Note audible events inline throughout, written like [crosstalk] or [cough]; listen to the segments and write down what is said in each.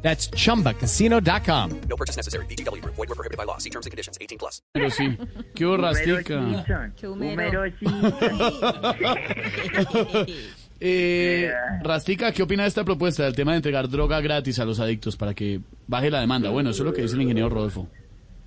That's chumbacasino.com. No purchase necessary. BGW. Void were prohibited by law. See terms and conditions. 18 plus. Pero sí. ¿Qué hubo, Rastica? Número [laughs] Eh, Rastica, ¿qué opina de esta propuesta del tema de entregar droga gratis a los adictos para que baje la demanda? Bueno, eso es lo que dice el ingeniero Rodolfo.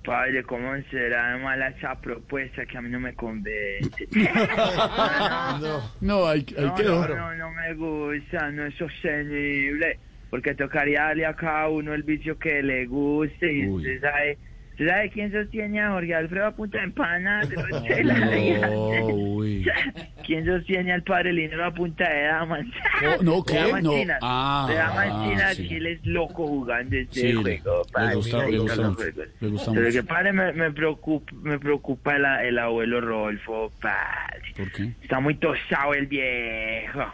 Padre, ¿cómo será mala esa propuesta que a mí no me convence? [laughs] [laughs] No, hay, hay No, que no, no, no me gusta, no es sostenible, porque tocaría darle a cada uno el vicio que le guste y Uy. usted sabe, usted sabe quién sostiene a Jorge Alfredo a punta de empana, de Rochela, [laughs] No, uy. [laughs] ¿Quién sostiene al padre Linero a punta de damas? No, [laughs] ¿qué? No. Ah, de damas ah, chinas, sí. que él es loco jugando este Sí, juego, le gusta- le gusta gusta Pero que padre me, me preocupa, me preocupa el, el abuelo Rodolfo, padre. ¿Por qué? Está muy tosado el viejo.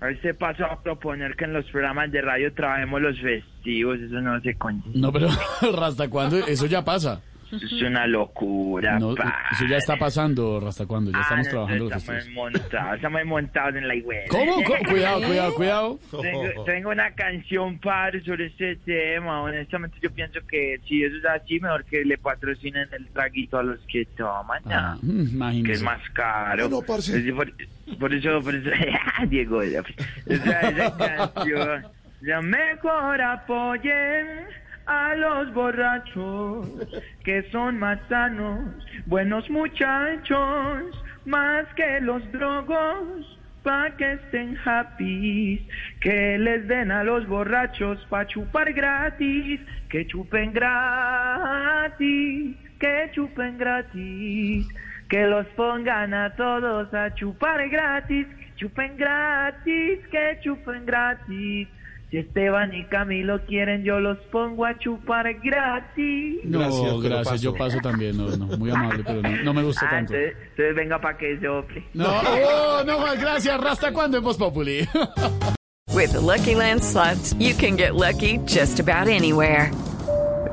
Ver, se pasó a proponer que en los programas de radio trabajemos los festivos. Eso no se consigue. No, pero [laughs] ¿hasta cuándo? Eso ya pasa. Eso es una locura, No, eso ya está pasando, ¿hasta cuándo? Ya Ah, estamos no, trabajando los estamos montados, estamos montados en la iglesia. ¿Cómo? ¿Cómo? [laughs] Cuidado, cuidado, cuidado. Tengo, tengo una canción, padre, sobre este tema. Honestamente, yo pienso que si eso es así, mejor que le patrocinen el traguito a los que toman. ¿no? Ah, que es más caro. No, por, por eso, por eso, [laughs] Diego, esa, esa canción. Ya mejor apoyen a los borrachos, que son más sanos, buenos muchachos, más que los drogos, pa' que estén happy, que les den a los borrachos pa' chupar gratis, que chupen gratis, que chupen gratis, que los pongan a todos a chupar gratis, que chupen gratis, que chupen gratis. Si Esteban y Camilo quieren, yo los pongo a chupar gratis. No, Gracias, gracias, paso. yo paso también. No, no, muy amable, pero no, no me gusta Ah, tanto. entonces, entonces venga para que. No, [laughs] oh, no más, gracias. ¿Hasta cuándo en Voz Populi? [laughs] With the Lucky Land slots, you can get lucky just about anywhere.